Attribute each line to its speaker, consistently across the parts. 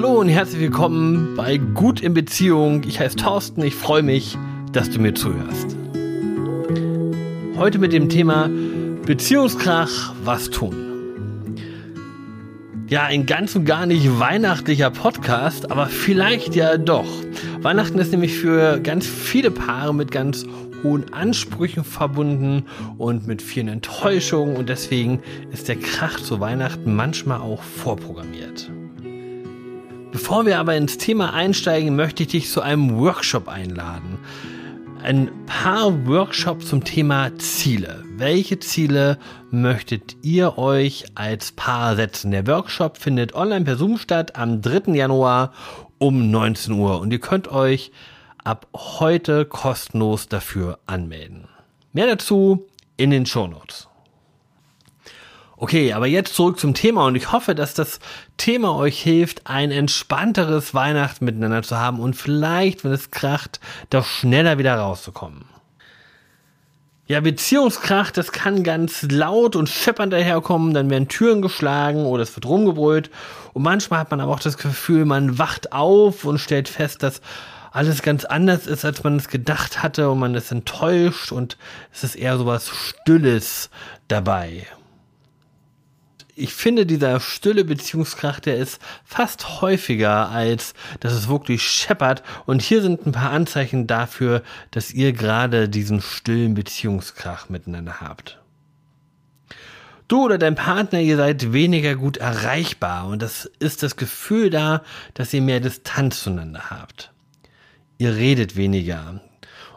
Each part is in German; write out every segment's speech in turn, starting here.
Speaker 1: Hallo und herzlich willkommen bei Gut in Beziehung. Ich heiße Thorsten, ich freue mich, dass du mir zuhörst. Heute mit dem Thema Beziehungskrach, was tun? Ja, ein ganz und gar nicht weihnachtlicher Podcast, aber vielleicht ja doch. Weihnachten ist nämlich für ganz viele Paare mit ganz hohen Ansprüchen verbunden und mit vielen Enttäuschungen und deswegen ist der Krach zu Weihnachten manchmal auch vorprogrammiert. Bevor wir aber ins Thema einsteigen, möchte ich dich zu einem Workshop einladen. Ein paar Workshops zum Thema Ziele. Welche Ziele möchtet ihr euch als Paar setzen? Der Workshop findet online per Zoom statt am 3. Januar um 19 Uhr und ihr könnt euch ab heute kostenlos dafür anmelden. Mehr dazu in den Shownotes. Okay, aber jetzt zurück zum Thema und ich hoffe, dass das Thema euch hilft, ein entspannteres Weihnachten miteinander zu haben und vielleicht, wenn es kracht, doch schneller wieder rauszukommen. Ja, Beziehungskrach, das kann ganz laut und scheppernd daherkommen, dann werden Türen geschlagen oder es wird rumgebrüllt und manchmal hat man aber auch das Gefühl, man wacht auf und stellt fest, dass alles ganz anders ist, als man es gedacht hatte und man ist enttäuscht und es ist eher so was Stilles dabei ich finde, dieser stille Beziehungskrach, der ist fast häufiger, als dass es wirklich scheppert. Und hier sind ein paar Anzeichen dafür, dass ihr gerade diesen stillen Beziehungskrach miteinander habt. Du oder dein Partner, ihr seid weniger gut erreichbar und das ist das Gefühl da, dass ihr mehr Distanz zueinander habt. Ihr redet weniger.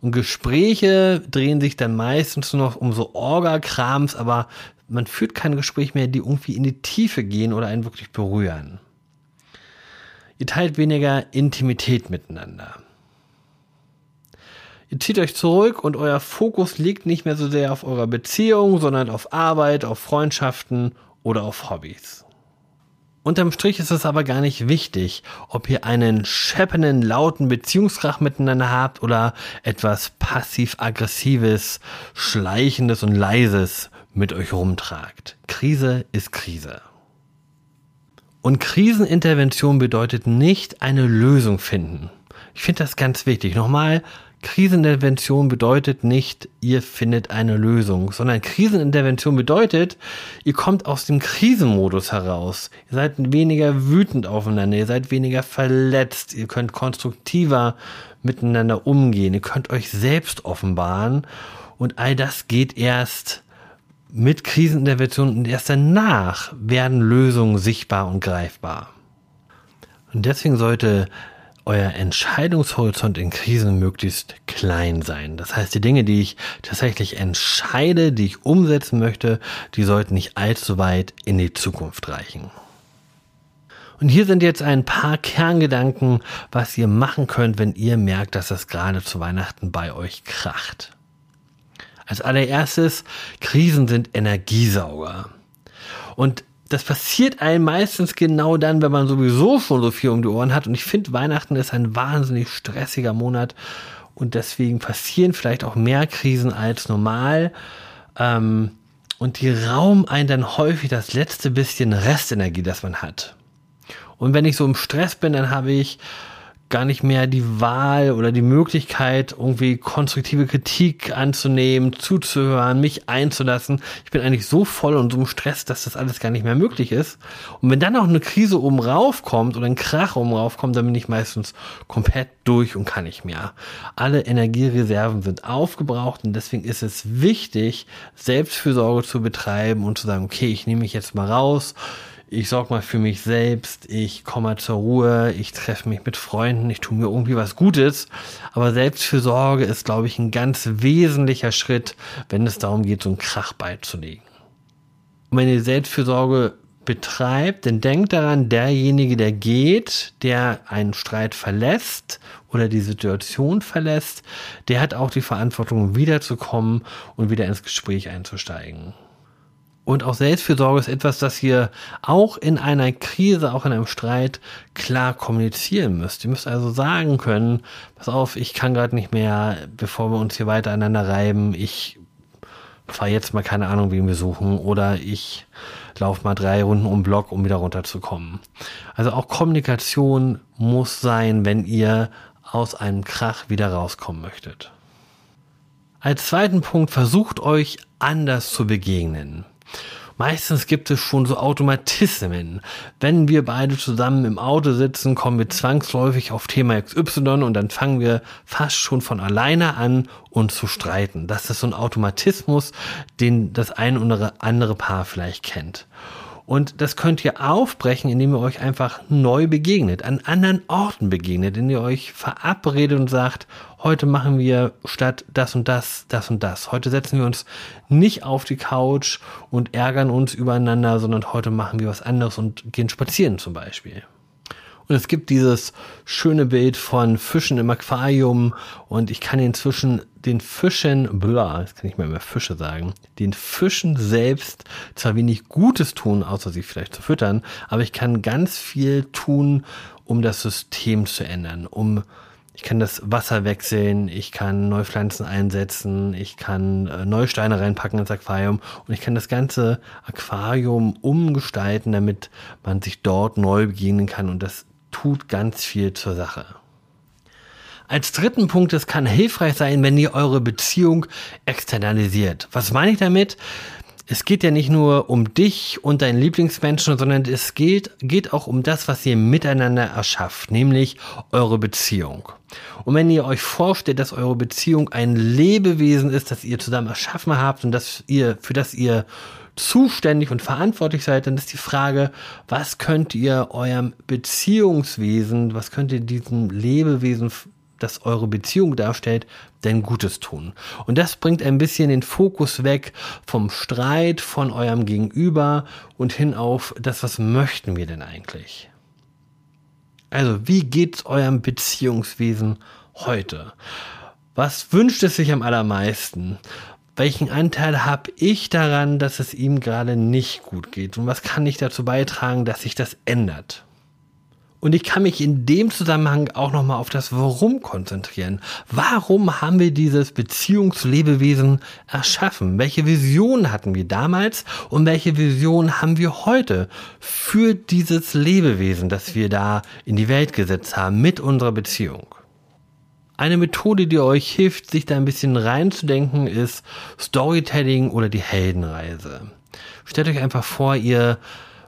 Speaker 1: Und Gespräche drehen sich dann meistens noch um so Orga-Krams, aber man führt kein Gespräch mehr, die irgendwie in die Tiefe gehen oder einen wirklich berühren. Ihr teilt weniger Intimität miteinander. Ihr zieht euch zurück und euer Fokus liegt nicht mehr so sehr auf eurer Beziehung, sondern auf Arbeit, auf Freundschaften oder auf Hobbys. Unterm Strich ist es aber gar nicht wichtig, ob ihr einen scheppernden, lauten Beziehungskrach miteinander habt oder etwas passiv-aggressives, schleichendes und leises mit euch rumtragt. Krise ist Krise. Und Krisenintervention bedeutet nicht eine Lösung finden. Ich finde das ganz wichtig. Nochmal, Krisenintervention bedeutet nicht, ihr findet eine Lösung, sondern Krisenintervention bedeutet, ihr kommt aus dem Krisenmodus heraus. Ihr seid weniger wütend aufeinander, ihr seid weniger verletzt, ihr könnt konstruktiver miteinander umgehen, ihr könnt euch selbst offenbaren und all das geht erst mit Krisenintervention und erst danach werden Lösungen sichtbar und greifbar. Und deswegen sollte euer Entscheidungshorizont in Krisen möglichst klein sein. Das heißt, die Dinge, die ich tatsächlich entscheide, die ich umsetzen möchte, die sollten nicht allzu weit in die Zukunft reichen. Und hier sind jetzt ein paar Kerngedanken, was ihr machen könnt, wenn ihr merkt, dass es gerade zu Weihnachten bei euch kracht. Als allererstes, Krisen sind Energiesauger. Und das passiert einem meistens genau dann, wenn man sowieso schon so viel um die Ohren hat. Und ich finde, Weihnachten ist ein wahnsinnig stressiger Monat. Und deswegen passieren vielleicht auch mehr Krisen als normal. Ähm, und die rauben einen dann häufig das letzte bisschen Restenergie, das man hat. Und wenn ich so im Stress bin, dann habe ich gar nicht mehr die Wahl oder die Möglichkeit, irgendwie konstruktive Kritik anzunehmen, zuzuhören, mich einzulassen. Ich bin eigentlich so voll und so im Stress, dass das alles gar nicht mehr möglich ist. Und wenn dann auch eine Krise oben raufkommt oder ein Krach oben raufkommt, dann bin ich meistens komplett durch und kann nicht mehr. Alle Energiereserven sind aufgebraucht und deswegen ist es wichtig, Selbstfürsorge zu betreiben und zu sagen, okay, ich nehme mich jetzt mal raus ich sorge mal für mich selbst, ich komme zur Ruhe, ich treffe mich mit Freunden, ich tue mir irgendwie was Gutes. Aber Selbstfürsorge ist, glaube ich, ein ganz wesentlicher Schritt, wenn es darum geht, so einen Krach beizulegen. Und wenn ihr Selbstfürsorge betreibt, dann denkt daran, derjenige, der geht, der einen Streit verlässt oder die Situation verlässt, der hat auch die Verantwortung, wiederzukommen und wieder ins Gespräch einzusteigen. Und auch Selbstfürsorge ist etwas, das ihr auch in einer Krise, auch in einem Streit klar kommunizieren müsst. Ihr müsst also sagen können, pass auf, ich kann gerade nicht mehr, bevor wir uns hier weiter aneinander reiben, ich fahre jetzt mal keine Ahnung, wen wir suchen oder ich laufe mal drei Runden um Block, um wieder runterzukommen. Also auch Kommunikation muss sein, wenn ihr aus einem Krach wieder rauskommen möchtet. Als zweiten Punkt versucht euch anders zu begegnen. Meistens gibt es schon so Automatismen. Wenn wir beide zusammen im Auto sitzen, kommen wir zwangsläufig auf Thema XY und dann fangen wir fast schon von alleine an, uns zu streiten. Das ist so ein Automatismus, den das ein oder andere Paar vielleicht kennt. Und das könnt ihr aufbrechen, indem ihr euch einfach neu begegnet, an anderen Orten begegnet, indem ihr euch verabredet und sagt, heute machen wir statt das und das, das und das. Heute setzen wir uns nicht auf die Couch und ärgern uns übereinander, sondern heute machen wir was anderes und gehen spazieren zum Beispiel. Und es gibt dieses schöne Bild von Fischen im Aquarium. Und ich kann inzwischen den Fischen, bla, jetzt kann ich mal mehr Fische sagen, den Fischen selbst zwar wenig Gutes tun, außer sie vielleicht zu füttern, aber ich kann ganz viel tun, um das System zu ändern, um ich kann das Wasser wechseln, ich kann neue Pflanzen einsetzen, ich kann äh, neue Steine reinpacken ins Aquarium. Und ich kann das ganze Aquarium umgestalten, damit man sich dort neu begegnen kann und das tut ganz viel zur Sache. Als dritten Punkt, es kann hilfreich sein, wenn ihr eure Beziehung externalisiert. Was meine ich damit? Es geht ja nicht nur um dich und deinen Lieblingsmenschen, sondern es geht, geht auch um das, was ihr miteinander erschafft, nämlich eure Beziehung. Und wenn ihr euch vorstellt, dass eure Beziehung ein Lebewesen ist, das ihr zusammen erschaffen habt und das ihr, für das ihr zuständig und verantwortlich seid, dann ist die Frage, was könnt ihr eurem Beziehungswesen, was könnt ihr diesem Lebewesen, das eure Beziehung darstellt, denn Gutes tun? Und das bringt ein bisschen den Fokus weg vom Streit, von eurem Gegenüber und hin auf das, was möchten wir denn eigentlich? Also, wie geht's eurem Beziehungswesen heute? Was wünscht es sich am allermeisten? Welchen Anteil habe ich daran, dass es ihm gerade nicht gut geht? Und was kann ich dazu beitragen, dass sich das ändert? Und ich kann mich in dem Zusammenhang auch nochmal auf das Warum konzentrieren. Warum haben wir dieses Beziehungslebewesen erschaffen? Welche Vision hatten wir damals und welche Vision haben wir heute für dieses Lebewesen, das wir da in die Welt gesetzt haben mit unserer Beziehung? Eine Methode, die euch hilft, sich da ein bisschen reinzudenken, ist Storytelling oder die Heldenreise. Stellt euch einfach vor, ihr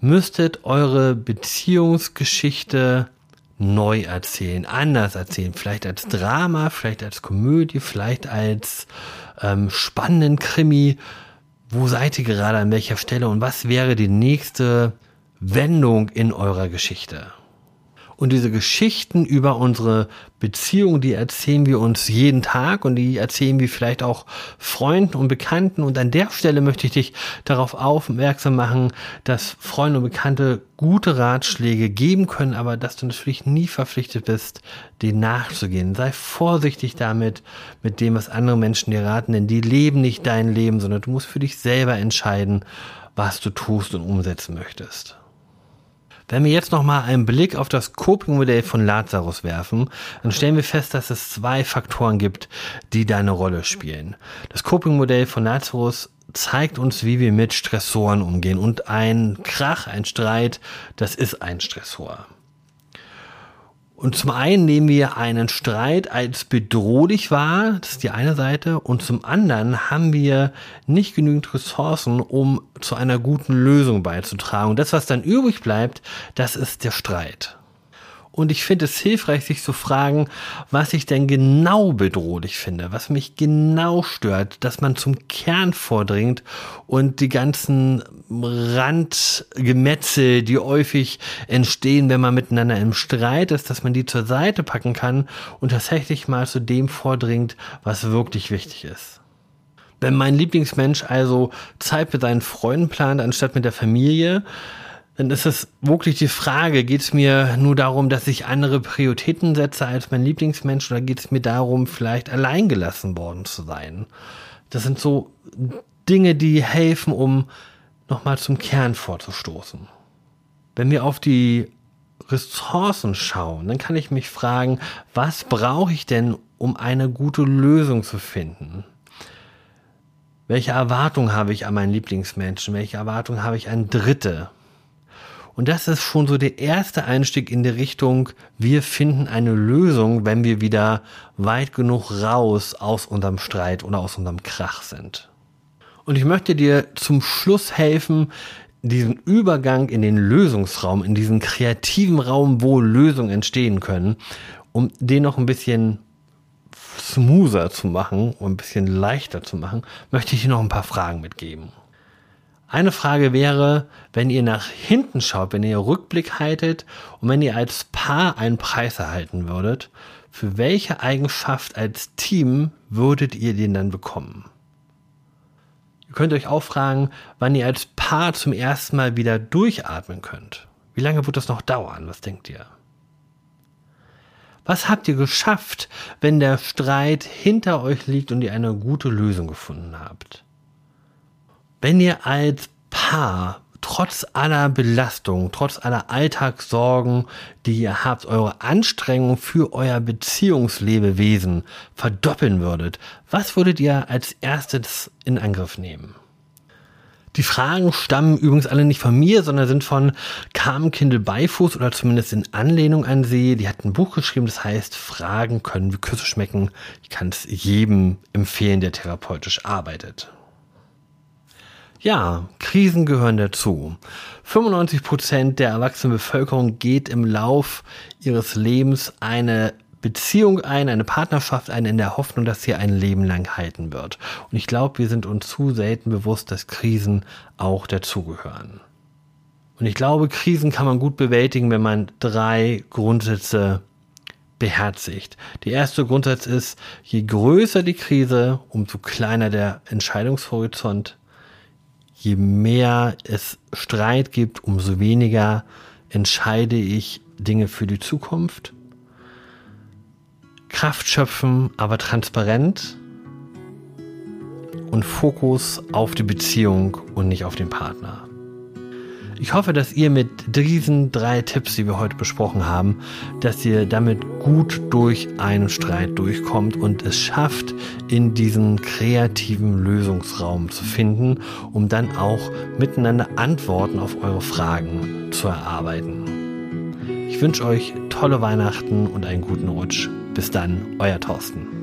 Speaker 1: müsstet eure Beziehungsgeschichte neu erzählen, anders erzählen, vielleicht als Drama, vielleicht als Komödie, vielleicht als ähm, spannenden Krimi. Wo seid ihr gerade an welcher Stelle und was wäre die nächste Wendung in eurer Geschichte? Und diese Geschichten über unsere Beziehung, die erzählen wir uns jeden Tag und die erzählen wir vielleicht auch Freunden und Bekannten. Und an der Stelle möchte ich dich darauf aufmerksam machen, dass Freunde und Bekannte gute Ratschläge geben können, aber dass du natürlich nie verpflichtet bist, denen nachzugehen. Sei vorsichtig damit, mit dem, was andere Menschen dir raten, denn die leben nicht dein Leben, sondern du musst für dich selber entscheiden, was du tust und umsetzen möchtest. Wenn wir jetzt nochmal einen Blick auf das Coping-Modell von Lazarus werfen, dann stellen wir fest, dass es zwei Faktoren gibt, die da eine Rolle spielen. Das Coping-Modell von Lazarus zeigt uns, wie wir mit Stressoren umgehen. Und ein Krach, ein Streit, das ist ein Stressor. Und zum einen nehmen wir einen Streit als bedrohlich wahr, das ist die eine Seite, und zum anderen haben wir nicht genügend Ressourcen, um zu einer guten Lösung beizutragen. Und das, was dann übrig bleibt, das ist der Streit. Und ich finde es hilfreich, sich zu fragen, was ich denn genau bedrohlich finde, was mich genau stört, dass man zum Kern vordringt und die ganzen Randgemetzel, die häufig entstehen, wenn man miteinander im Streit ist, dass man die zur Seite packen kann und tatsächlich mal zu dem vordringt, was wirklich wichtig ist. Wenn mein Lieblingsmensch also Zeit mit seinen Freunden plant, anstatt mit der Familie, dann ist es wirklich die Frage, geht es mir nur darum, dass ich andere Prioritäten setze als mein Lieblingsmensch oder geht es mir darum, vielleicht alleingelassen worden zu sein? Das sind so Dinge, die helfen, um nochmal zum Kern vorzustoßen. Wenn wir auf die Ressourcen schauen, dann kann ich mich fragen, was brauche ich denn, um eine gute Lösung zu finden? Welche Erwartung habe ich an meinen Lieblingsmenschen? Welche Erwartung habe ich an Dritte? Und das ist schon so der erste Einstieg in die Richtung, wir finden eine Lösung, wenn wir wieder weit genug raus aus unserem Streit oder aus unserem Krach sind. Und ich möchte dir zum Schluss helfen, diesen Übergang in den Lösungsraum, in diesen kreativen Raum, wo Lösungen entstehen können, um den noch ein bisschen smoother zu machen und ein bisschen leichter zu machen, möchte ich dir noch ein paar Fragen mitgeben. Eine Frage wäre, wenn ihr nach hinten schaut, wenn ihr Rückblick haltet und wenn ihr als Paar einen Preis erhalten würdet, für welche Eigenschaft als Team würdet ihr den dann bekommen? Ihr könnt euch auch fragen, wann ihr als Paar zum ersten Mal wieder durchatmen könnt. Wie lange wird das noch dauern? Was denkt ihr? Was habt ihr geschafft, wenn der Streit hinter euch liegt und ihr eine gute Lösung gefunden habt? Wenn ihr als Paar trotz aller Belastung, trotz aller Alltagssorgen, die ihr habt, eure Anstrengung für euer Beziehungslebewesen verdoppeln würdet, was würdet ihr als erstes in Angriff nehmen? Die Fragen stammen übrigens alle nicht von mir, sondern sind von Carmen Kindel Beifuß oder zumindest in Anlehnung an sie. Die hat ein Buch geschrieben, das heißt Fragen können wie Küsse schmecken. Ich kann es jedem empfehlen, der therapeutisch arbeitet. Ja, Krisen gehören dazu. 95 Prozent der erwachsenen Bevölkerung geht im Lauf ihres Lebens eine Beziehung ein, eine Partnerschaft ein, in der Hoffnung, dass sie ein Leben lang halten wird. Und ich glaube, wir sind uns zu selten bewusst, dass Krisen auch dazugehören. Und ich glaube, Krisen kann man gut bewältigen, wenn man drei Grundsätze beherzigt. Der erste Grundsatz ist, je größer die Krise, umso kleiner der Entscheidungshorizont je mehr es Streit gibt, umso weniger entscheide ich Dinge für die Zukunft. Kraft schöpfen, aber transparent und Fokus auf die Beziehung und nicht auf den Partner. Ich hoffe, dass ihr mit diesen drei Tipps, die wir heute besprochen haben, dass ihr damit gut durch einen Streit durchkommt und es schafft, in diesen kreativen Lösungsraum zu finden, um dann auch miteinander Antworten auf eure Fragen zu erarbeiten. Ich wünsche euch tolle Weihnachten und einen guten Rutsch. Bis dann, euer Thorsten.